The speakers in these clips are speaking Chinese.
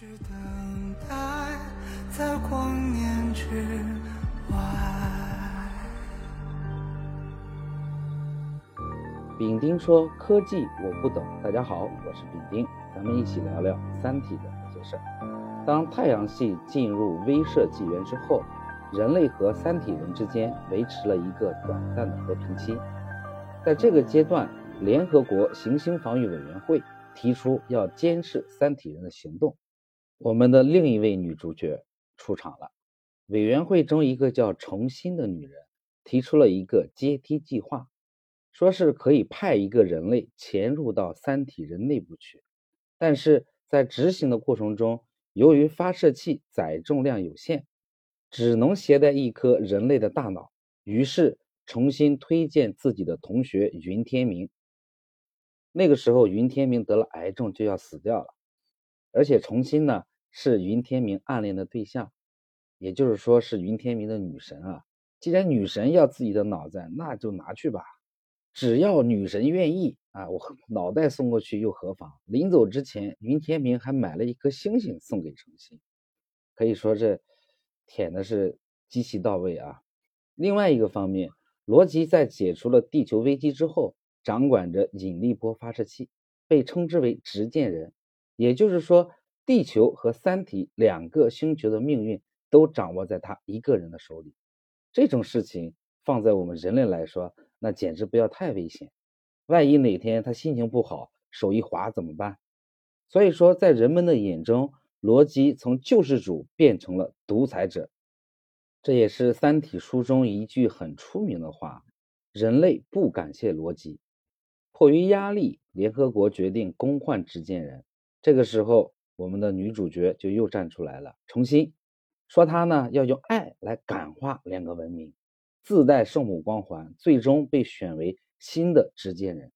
是等待在光年之外丙丁说：“科技我不懂。”大家好，我是丙丁，咱们一起聊聊《三体》的那些事儿。当太阳系进入威慑纪元之后，人类和三体人之间维持了一个短暂的和平期。在这个阶段，联合国行星防御委员会提出要监视三体人的行动。我们的另一位女主角出场了。委员会中一个叫重新的女人提出了一个阶梯计划。说是可以派一个人类潜入到三体人内部去，但是在执行的过程中，由于发射器载重量有限，只能携带一颗人类的大脑，于是重新推荐自己的同学云天明。那个时候，云天明得了癌症，就要死掉了，而且重新呢是云天明暗恋的对象，也就是说是云天明的女神啊。既然女神要自己的脑子，那就拿去吧。只要女神愿意啊，我脑袋送过去又何妨？临走之前，云天明还买了一颗星星送给程心，可以说这舔的是极其到位啊。另外一个方面，罗辑在解除了地球危机之后，掌管着引力波发射器，被称之为执剑人。也就是说，地球和三体两个星球的命运都掌握在他一个人的手里。这种事情放在我们人类来说，那简直不要太危险，万一哪天他心情不好，手一滑怎么办？所以说，在人们的眼中，罗辑从救世主变成了独裁者，这也是《三体》书中一句很出名的话：人类不感谢罗辑。迫于压力，联合国决定更换执剑人。这个时候，我们的女主角就又站出来了，重新说她呢要用爱来感化两个文明。自带圣母光环，最终被选为新的执剑人。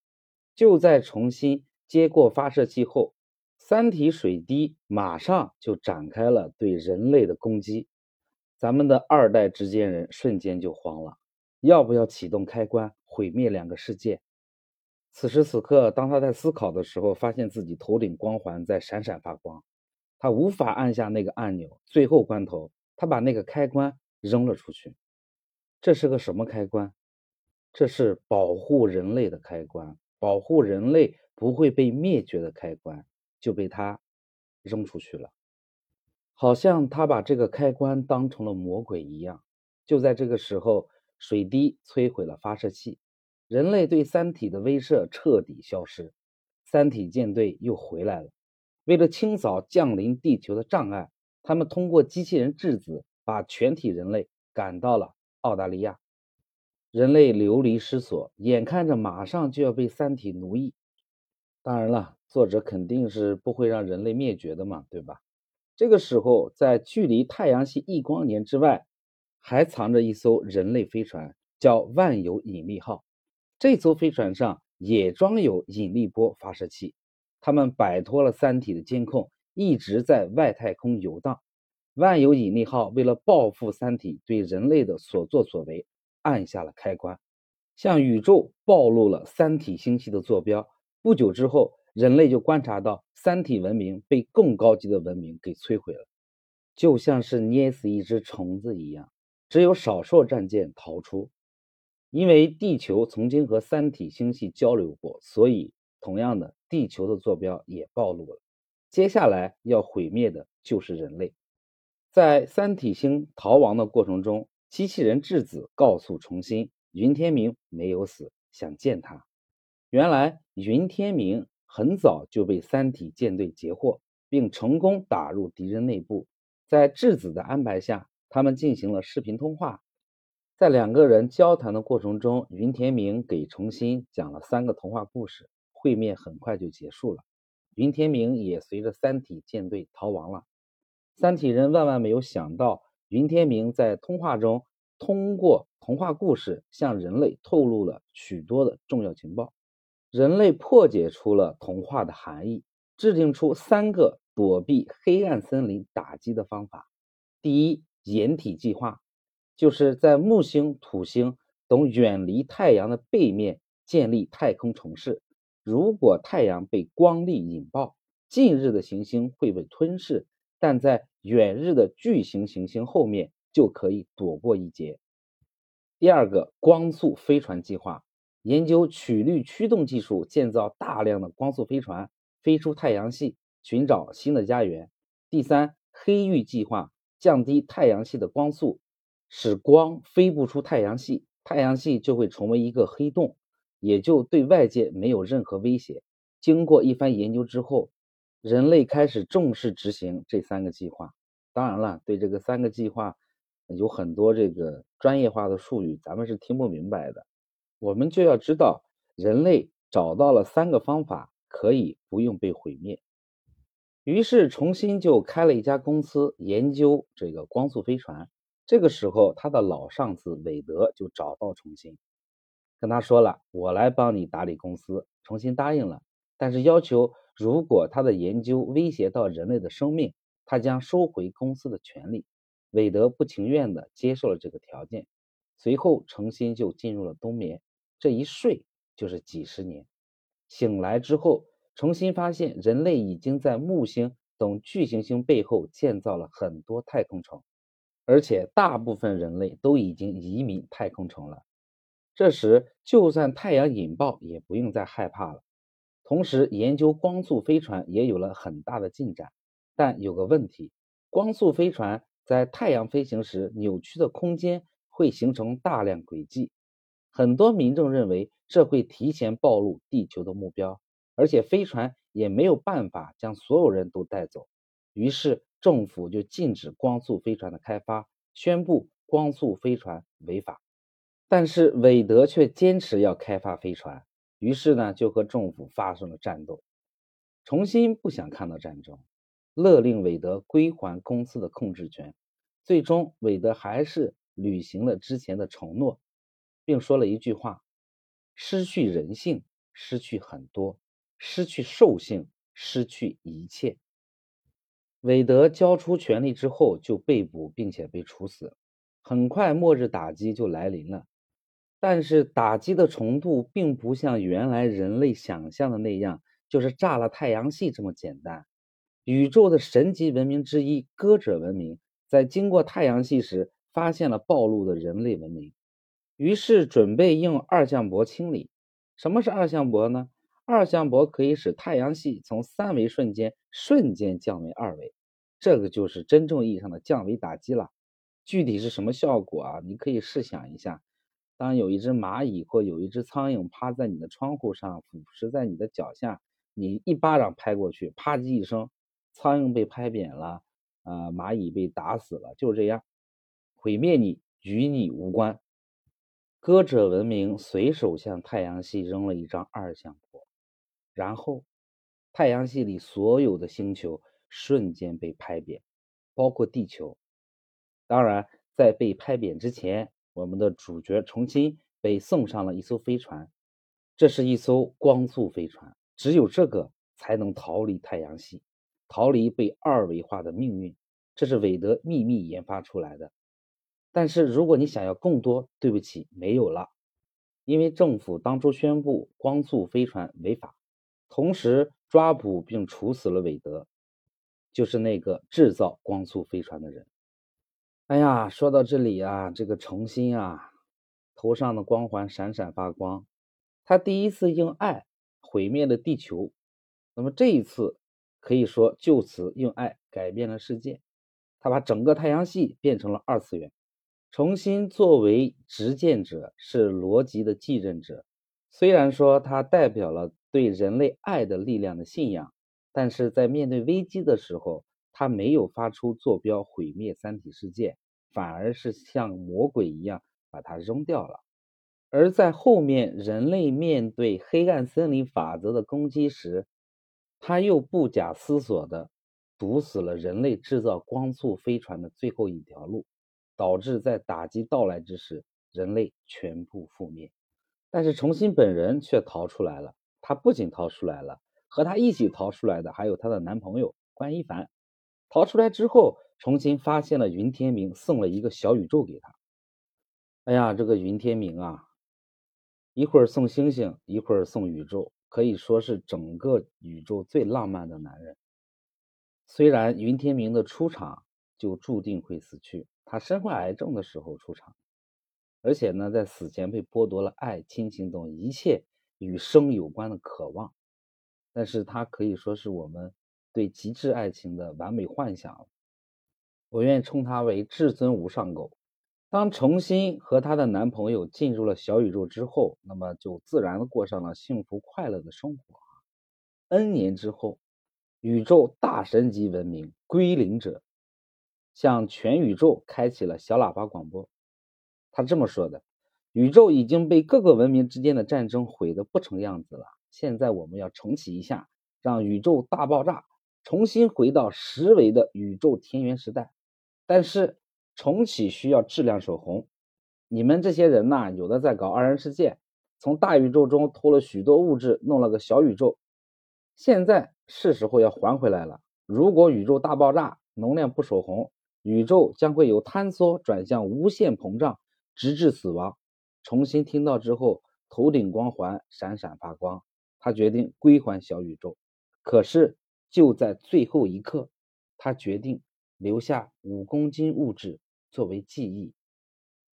就在重新接过发射器后，三体水滴马上就展开了对人类的攻击。咱们的二代执剑人瞬间就慌了，要不要启动开关毁灭两个世界？此时此刻，当他在思考的时候，发现自己头顶光环在闪闪发光，他无法按下那个按钮。最后关头，他把那个开关扔了出去。这是个什么开关？这是保护人类的开关，保护人类不会被灭绝的开关，就被他扔出去了。好像他把这个开关当成了魔鬼一样。就在这个时候，水滴摧毁了发射器，人类对三体的威慑彻底消失，三体舰队又回来了。为了清扫降临地球的障碍，他们通过机器人质子把全体人类赶到了。澳大利亚人类流离失所，眼看着马上就要被三体奴役。当然了，作者肯定是不会让人类灭绝的嘛，对吧？这个时候，在距离太阳系一光年之外，还藏着一艘人类飞船，叫万有引力号。这艘飞船上也装有引力波发射器。他们摆脱了三体的监控，一直在外太空游荡。万有引力号为了报复三体对人类的所作所为，按下了开关，向宇宙暴露了三体星系的坐标。不久之后，人类就观察到三体文明被更高级的文明给摧毁了，就像是捏死一只虫子一样。只有少数战舰逃出，因为地球曾经和三体星系交流过，所以同样的，地球的坐标也暴露了。接下来要毁灭的就是人类。在三体星逃亡的过程中，机器人质子告诉重新云天明没有死，想见他。原来云天明很早就被三体舰队截获，并成功打入敌人内部。在质子的安排下，他们进行了视频通话。在两个人交谈的过程中，云天明给重新讲了三个童话故事。会面很快就结束了，云天明也随着三体舰队逃亡了。三体人万万没有想到，云天明在通话中通过童话故事向人类透露了许多的重要情报。人类破解出了童话的含义，制定出三个躲避黑暗森林打击的方法。第一，掩体计划，就是在木星、土星等远离太阳的背面建立太空城市。如果太阳被光力引爆，近日的行星会被吞噬。但在远日的巨型行星后面就可以躲过一劫。第二个，光速飞船计划，研究曲率驱动技术，建造大量的光速飞船，飞出太阳系，寻找新的家园。第三，黑域计划，降低太阳系的光速，使光飞不出太阳系，太阳系就会成为一个黑洞，也就对外界没有任何威胁。经过一番研究之后。人类开始重视执行这三个计划。当然了，对这个三个计划有很多这个专业化的术语，咱们是听不明白的。我们就要知道，人类找到了三个方法，可以不用被毁灭。于是，重新就开了一家公司，研究这个光速飞船。这个时候，他的老上司韦德就找到重新，跟他说了：“我来帮你打理公司。”重新答应了，但是要求。如果他的研究威胁到人类的生命，他将收回公司的权利。韦德不情愿地接受了这个条件。随后，程心就进入了冬眠，这一睡就是几十年。醒来之后，重新发现人类已经在木星等巨行星背后建造了很多太空城，而且大部分人类都已经移民太空城了。这时，就算太阳引爆，也不用再害怕了。同时，研究光速飞船也有了很大的进展，但有个问题：光速飞船在太阳飞行时，扭曲的空间会形成大量轨迹。很多民众认为这会提前暴露地球的目标，而且飞船也没有办法将所有人都带走。于是，政府就禁止光速飞船的开发，宣布光速飞船违法。但是，韦德却坚持要开发飞船。于是呢，就和政府发生了战斗。重新不想看到战争，勒令韦德归还公司的控制权。最终，韦德还是履行了之前的承诺，并说了一句话：“失去人性，失去很多；失去兽性，失去一切。”韦德交出权力之后，就被捕并且被处死。很快，末日打击就来临了。但是打击的程度并不像原来人类想象的那样，就是炸了太阳系这么简单。宇宙的神级文明之一——歌者文明，在经过太阳系时，发现了暴露的人类文明，于是准备用二向箔清理。什么是二向箔呢？二向箔可以使太阳系从三维瞬间瞬间降为二维，这个就是真正意义上的降维打击了。具体是什么效果啊？你可以试想一下。当有一只蚂蚁或有一只苍蝇趴在你的窗户上，俯视在你的脚下，你一巴掌拍过去，啪叽一声，苍蝇被拍扁了，啊，蚂蚁被打死了，就这样，毁灭你与你无关。歌者文明随手向太阳系扔了一张二向箔，然后太阳系里所有的星球瞬间被拍扁，包括地球。当然，在被拍扁之前。我们的主角重新被送上了一艘飞船，这是一艘光速飞船，只有这个才能逃离太阳系，逃离被二维化的命运。这是韦德秘密研发出来的。但是如果你想要更多，对不起，没有了，因为政府当初宣布光速飞船违法，同时抓捕并处死了韦德，就是那个制造光速飞船的人。哎呀，说到这里啊，这个程心啊，头上的光环闪闪发光。他第一次用爱毁灭了地球，那么这一次可以说就此用爱改变了世界。他把整个太阳系变成了二次元。重新作为执剑者，是罗辑的继任者。虽然说他代表了对人类爱的力量的信仰，但是在面对危机的时候，他没有发出坐标毁灭三体世界。反而是像魔鬼一样把它扔掉了，而在后面人类面对黑暗森林法则的攻击时，他又不假思索地堵死了人类制造光速飞船的最后一条路，导致在打击到来之时，人类全部覆灭。但是重新本人却逃出来了，她不仅逃出来了，和她一起逃出来的还有她的男朋友关一凡。逃出来之后。重新发现了云天明，送了一个小宇宙给她。哎呀，这个云天明啊，一会儿送星星，一会儿送宇宙，可以说是整个宇宙最浪漫的男人。虽然云天明的出场就注定会死去，他身患癌症的时候出场，而且呢，在死前被剥夺了爱、亲情等一切与生有关的渴望，但是它可以说是我们对极致爱情的完美幻想。我愿称他为至尊无上狗。当重新和她的男朋友进入了小宇宙之后，那么就自然的过上了幸福快乐的生活。N 年之后。宇宙大神级文明归零者向全宇宙开启了小喇叭广播。他这么说的：“宇宙已经被各个文明之间的战争毁得不成样子了。现在我们要重启一下，让宇宙大爆炸，重新回到十维的宇宙田园时代。但是重启需要质量守恒。你们这些人呐，有的在搞二人世界，从大宇宙中偷了许多物质，弄了个小宇宙。现在。”是时候要还回来了。如果宇宙大爆炸，能量不守恒，宇宙将会由坍缩转向无限膨胀，直至死亡。重新听到之后，头顶光环闪闪发光。他决定归还小宇宙，可是就在最后一刻，他决定留下五公斤物质作为记忆。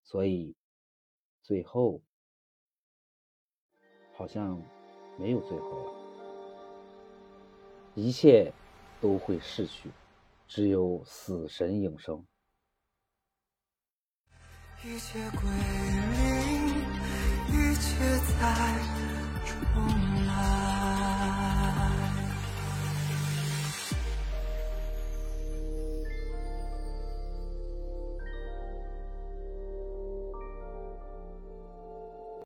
所以，最后好像没有最后了。一切都会逝去，只有死神永生。一切归零，却在重